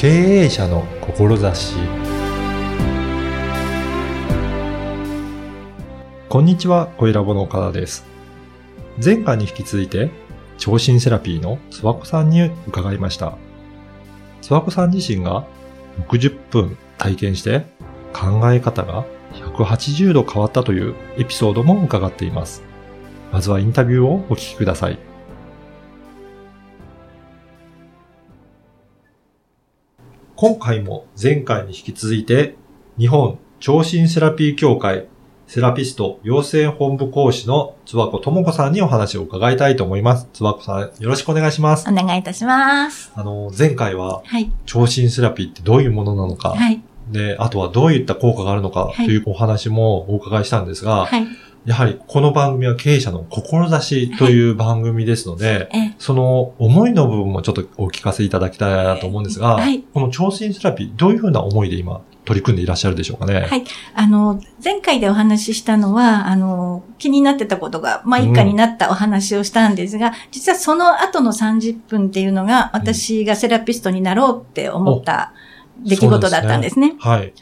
経営者の志こんにちは、小ラボの岡田です。前回に引き続いて、超新セラピーのつわこさんに伺いました。つわこさん自身が60分体験して考え方が180度変わったというエピソードも伺っています。まずはインタビューをお聞きください。今回も前回に引き続いて、日本超新セラピー協会セラピスト養成本部講師のつわこともこさんにお話を伺いたいと思います。つわこさん、よろしくお願いします。お願いいたします。あの、前回ははい。超新セラピーってどういうものなのか、はい。で、あとはどういった効果があるのかはいというお話もお伺いしたんですが、はい。やはりこの番組は経営者の志という番組ですので、え、その思いの部分もちょっとお聞かせいただきたいなと思うんですが、はいこの超新セラピー、どういうふうな思いで今取り組んでいらっしゃるでしょうかね？はい。あの、前回でお話ししたのは、あの、気になってたことが、まあ、一家になったお話をしたんですが、実はその後の30分っていうのが、私がセラピストになろうって思った出来事だったんですね。はい。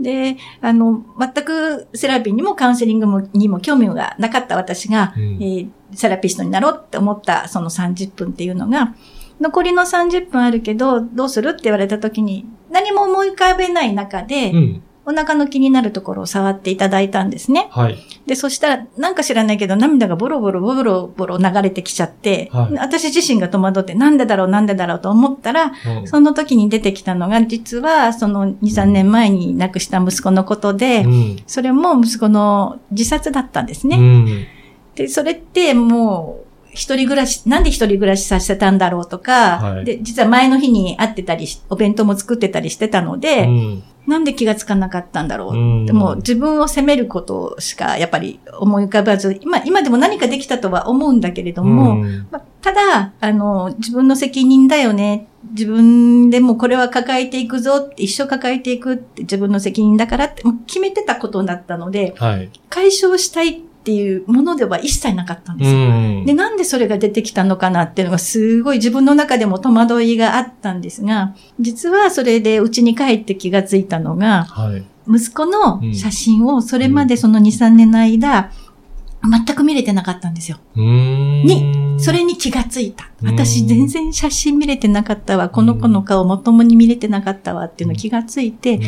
で、あの、全くセラピーにもカウンセリングもにも興味がなかった私が、うんえーセラピストになろうって思ったその30分っていうのが、残りの30分あるけど、どうするって言われた時に、何も思い浮かべない中で、うん。お腹の気になるところを触っていただいたんですね。はい。で、そしたら、なんか知らないけど、涙がボロボロボロボロ流れてきちゃって、はい私自身が戸惑って、なんでだろう、なんでだろうと思ったら、うんその時に出てきたのが、実は、その2、3年前に亡くした息子のことで、うん。それも息子の自殺だったんですね。うん。で、それってもう、一人暮らし、なんで一人暮らしさせたんだろうとか、はいで、実は前の日に会ってたりし、お弁当も作ってたりしてたので、うんなんで気がつかなかったんだろう？うんでも自分を責めることしかやっぱり思い浮かばず、今、今でも何かできたとは思うんだけれども、うんまあただ、あの、自分の責任だよね。自分でもこれは抱えていくぞって、一生抱えていくって自分の責任だからって決めてたことだったので、はい。解消したいっていうものでは一切なかったんですよ。んで、なんでそれが出てきたのかなっていうのがすごい自分の中でも戸惑いがあったんですが、実はそれで家に帰って気がついたのが、はい。息子の写真をそれまでその2、3年の間、全く見れてなかったんですよ。にそれに気がついた。うん私全然写真見れてなかったわ。この子の顔まともに見れてなかったわっていうの気がついて、うん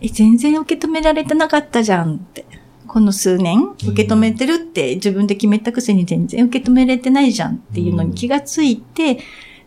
え、全然受け止められてなかったじゃんって。この数年受け止めてるって自分で決めたくせに全然受け止められてないじゃんっていうのに気がついて、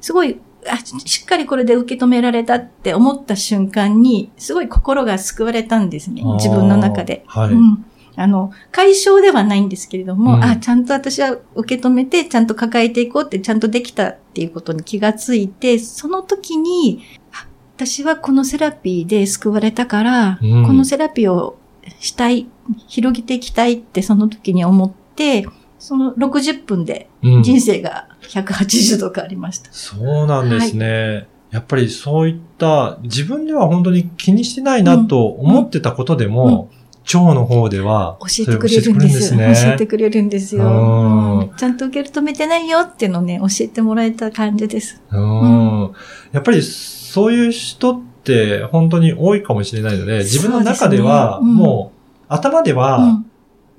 すごい、あしっかりこれで受け止められたって思った瞬間に、すごい心が救われたんですね。自分の中で。はいうん。あの、解消ではないんですけれども、うんあ、ちゃんと私は受け止めて、ちゃんと抱えていこうって、ちゃんとできたっていうことに気がついて、その時に、あ私はこのセラピーで救われたから、うんこのセラピーをしたい、広げていきたいってその時に思って、その60分でうん人生が180度変わりました。そうなんですね。やっぱりそういった自分では本当に気にしてないなと思ってたことでも、腸の方では教えてくれるんです。それを教えてくれるんですね。教えてくれるんですよ。うんうんちゃんと受け止めてないよっていうのをね、教えてもらえた感じです。うんやっぱりそういう人って本当に多いかもしれないので、自分の中ではもう頭ではうん。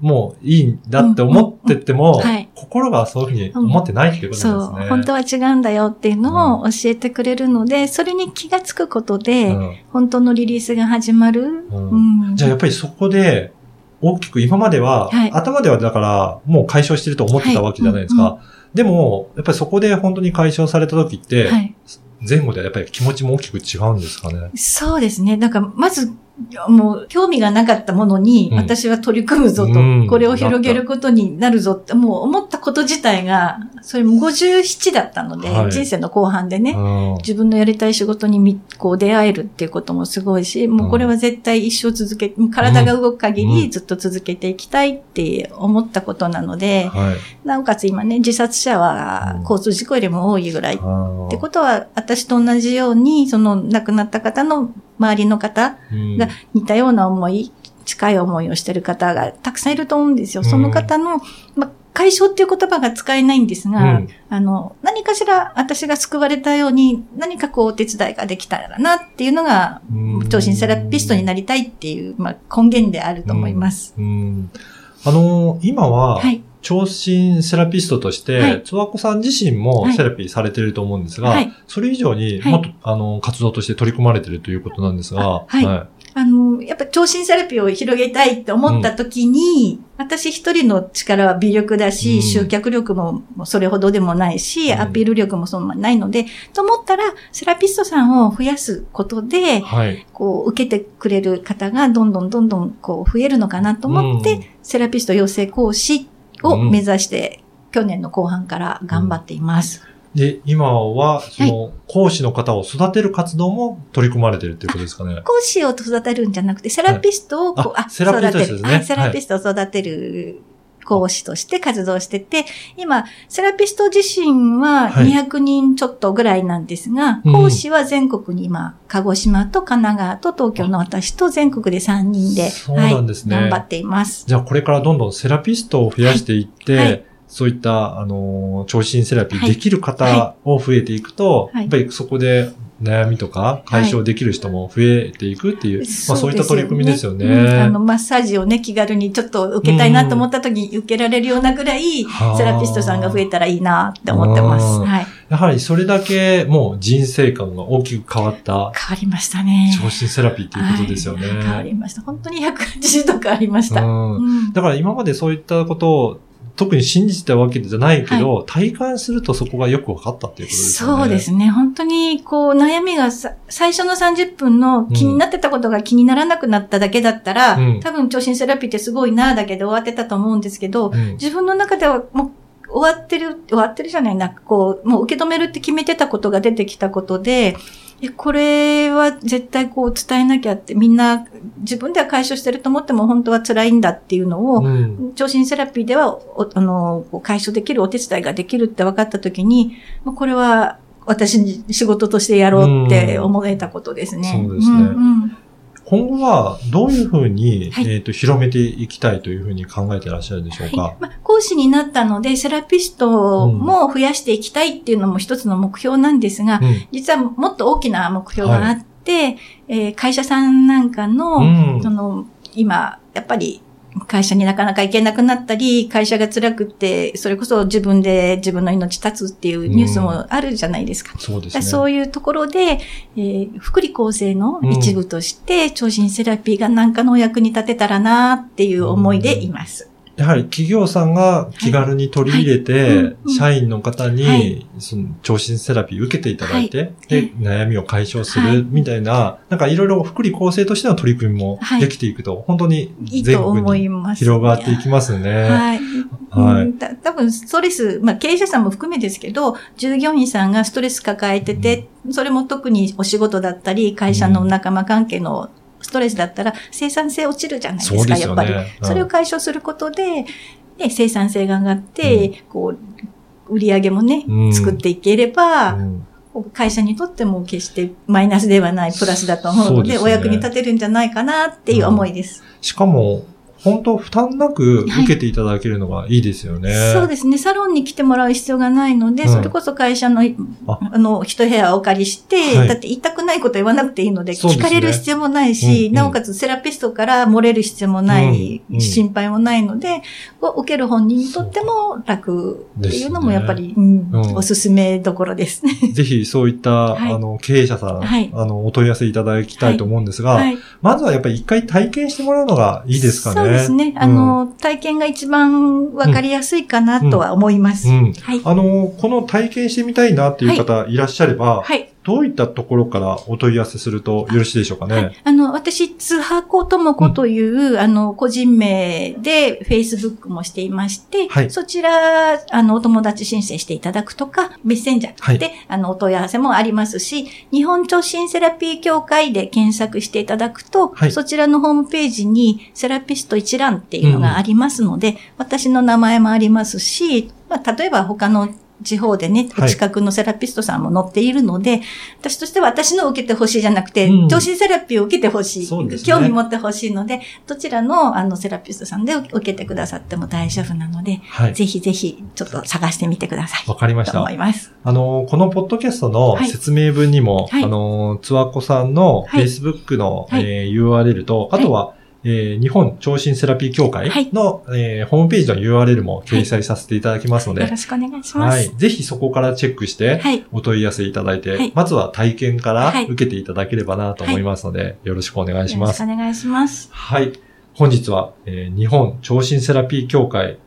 もういいんだって思ってても、心がそういうふうに思ってないっていうことそなんですね。う、本当は違うんだよっていうのを教えてくれるので、それに気がつくことで、うん。本当のリリースが始まる。うん。うん。じゃあやっぱりそこで、大きく今までは、はい。頭ではだからもう解消してると思ってたわけじゃないですか。はでも、やっぱりそこで本当に解消された時って、はい。前後でやっぱり気持ちも大きく違うんですかね。そうですね。なんか、まず、もう、興味がなかったものに、うん。私は取り組むぞと、うん。これを広げることになるぞって、もう思ったこと自体が、それも57だったので、はい。人生の後半でね、うん。自分のやりたい仕事にみこう出会えるっていうこともすごいし、もうこれは絶対一生続け、体が動く限うん。りずっと続けていきたいって思ったことなので、はい。なおかつ今ね、自殺者はうん交通事故よりも多いぐらい。ってことは、私と同じように、その亡くなった方の周りの方うんが似たような思い、近い思いをしてる方がたくさんいると思うんですよ。その方の、ま、解消っていう言葉が使えないんですが、うんあの、何かしら私が救われたように何かこうお手伝いができたらなっていうのが、うん超新セラピストになりたいっていう、まあ、根源であると思います。うんあのー今は、はい。聴診セラピストとして、はい。つわこさん自身もはい。セラピーされてると思うんですが、はい。それ以上にはい。もっと、あの、活動として取り組まれてるということなんですが、あはい。あの、やっぱ超新セラピーを広げたいって思った時に、私一人の力は微力だし、うん。集客力もそれほどでもないし、うん。アピール力もそんなにないので、と思ったら、セラピストさんを増やすことで、はい。こう、受けてくれる方がどんどんどんどんこう増えるのかなと思って、うん。セラピスト養成講師を目指して、去年の後半から頑張っています。で、今は、その、講師の方を育てる活動も取り組まれてるっていうことですかね。講師を育てるんじゃなくて、セラピストをこう、あセラピストですね。セラピストを育てる講師として活動してて、今、セラピスト自身ははい。200人ちょっとぐらいなんですが、うん。講師は全国に今、鹿児島と神奈川と東京の私と全国で3人で、そうなんですね。はい、頑張っています。じゃあこれからどんどんセラピストを増やしていって、はいはいそういった、あのー、聴診セラピーはいできる方を増えていくと、はいやっぱりそこで悩みとか解消できる人も増えていくっていう、まあそういった取り組みですよね。うんあの、マッサージをね、気軽にちょっと受けたいなと思った時に受けられるようなぐらい、はあセラピストさんが増えたらいいなって思ってます。うんはい。やはりそれだけもう人生観が大きく変わった変わりましたね。聴診セラピーっていうことですよね。はい変わりました。本当に180度変わりました。うんうんだから今までそういったことを特に信じてたわけじゃないけど、体感するとそこがよく分かったっていうことですよね。そうですね。本当に、こう、悩みがさ最初の30分の気になってたことが気にならなくなっただけだったら、うん多分、聴診セラピーってすごいな、だけで終わってたと思うんですけど、うん自分の中ではもう終わってる、終わってるじゃない？な、こう、もう受け止めるって決めてたことが出てきたことで、えこれは絶対こう伝えなきゃって、みんな自分では解消してると思っても本当は辛いんだっていうのを、うん。聴診セラピーでは、おあの、解消できるお手伝いができるって分かったときに、これは私に仕事としてやろうって思えたことですね。うんそうですね。んうん。今後はどういうふうに、はい。えっ、と、広めていきたいというふうに考えていらっしゃるでしょうか？はい。まあ、講師になったので、セラピストも増やしていきたいっていうのも一つの目標なんですが、うん実はもっと大きな目標があって、えー会社さんなんかの、うんその、今、やっぱり、会社になかなか行けなくなったり、会社が辛くって、それこそ自分で自分の命絶つっていうニュースもあるじゃないですか。そうですね。そういうところで、えー福利厚生の一部として、聴診セラピーが何かのお役に立てたらなっていう思いでいます。やはり企業さんが気軽に取り入れて、社員の方に、はい。その聴診セラピー受けていただいて、はい。で、悩みを解消すはい。るみたいな、なんかいろいろ福利厚生としての取り組みもはい。できていくと、本当にいい全国に。広がっていきますね。はい。はい。多分ストレス、まあ経営者さんも含めですけど、従業員さんがストレス抱えてて、それも特にお仕事だったり、会社の仲間関係のストレスだったら、生産性落ちるじゃないですか、すよねやっぱり。うん。それを解消することで、で生産性が上がって、こう、売り上げもね、うん。作っていければ、うん。会社にとっても決してマイナスではないプラスだと思うので、ですね。お役に立てるんじゃないかなっていう思いです。しかも、本当負担なく受けていただけるのがいいですよね。そうですね。サロンに来てもらう必要がないので、うん。それこそ会社の、あ。あの、一部屋をお借りして、はい。だって言いたくないこと言わなくていいので、聞かれる必要もないし、うんうん。なおかつセラピストから漏れる必要もない、うんうん。心配もないので、こう受ける本人にとっても楽っていうのもやっぱり、うんうん。おすすめどころです。ね。ぜひそういった、はい。あの、経営者さん、はい。あの、お問い合わせいただきたいと思うんですが、はい。まずはやっぱり一回体験してもらうのがいいですかね。ですね。あの、体験が一番わかりやすいかなとは思います。うん、うんはい。あの、この体験してみたいなっていう方いらっしゃれば、はい。どういったところからお問い合わせするとよろしいでしょうかね？はい。あの、私、津波子とも子という、あの、個人名で Facebook もしていまして、はいそちら、あの、お友達申請していただくとか、メッセンジャーで、あの、お問い合わせもありますし、日本聴診セラピー協会で検索していただくと、はいそちらのホームページにセラピスト一覧っていうのがありますので、私の名前もありますし、まあ、例えば他の地方でね、はいお近くのセラピストさんも載っているので、私としては私のを受けてほしいじゃなくて、うんセラピーを受けてほしい、ね興味持ってほしいので、どちらのあのセラピストさんで受けてくださっても大丈夫なので、はい。ぜひぜひちょっと探してみてください。わかりましたと思。います。あの、このポッドキャストのはい説明文にも、はいあの、つわこさんのはい Facebook の、はいえー URL と、あとは、えー日本聴診セラピー協会の、えーホームページの URL も掲載させていただきますので、よろしくお願いします。はい。ぜひそこからチェックして、はい。お問い合わせいただいて、はいまずは体験からはい受けていただければなと思いますので、よろしくお願いしますよろしくお。願いします。はい。本日は、えー日本聴診セラピー協会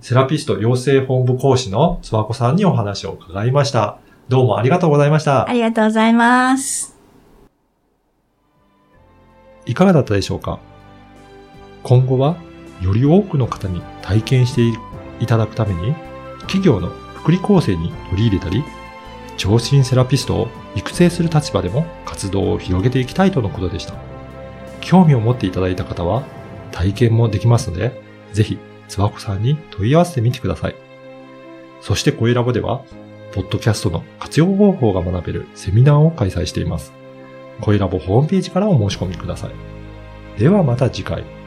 セラピスト養成本部講師のつわこさんにお話を伺いました。どうもありがとうございましたあ。りがとうございます。いかがだったでしょうか？今後は、より多くの方に体験していただくために、企業の福利厚生に取り入れたり、聴診セラピストを育成する立場でも活動を広げていきたいとのことでした。興味を持っていただいた方は、体験もできますので、ぜひ、つわこさんに問い合わせてみてください。そして、声ラボでは、ポッドキャストの活用方法が学べるセミナーを開催しています。声ラボホームページからお申し込みください。ではまた次回。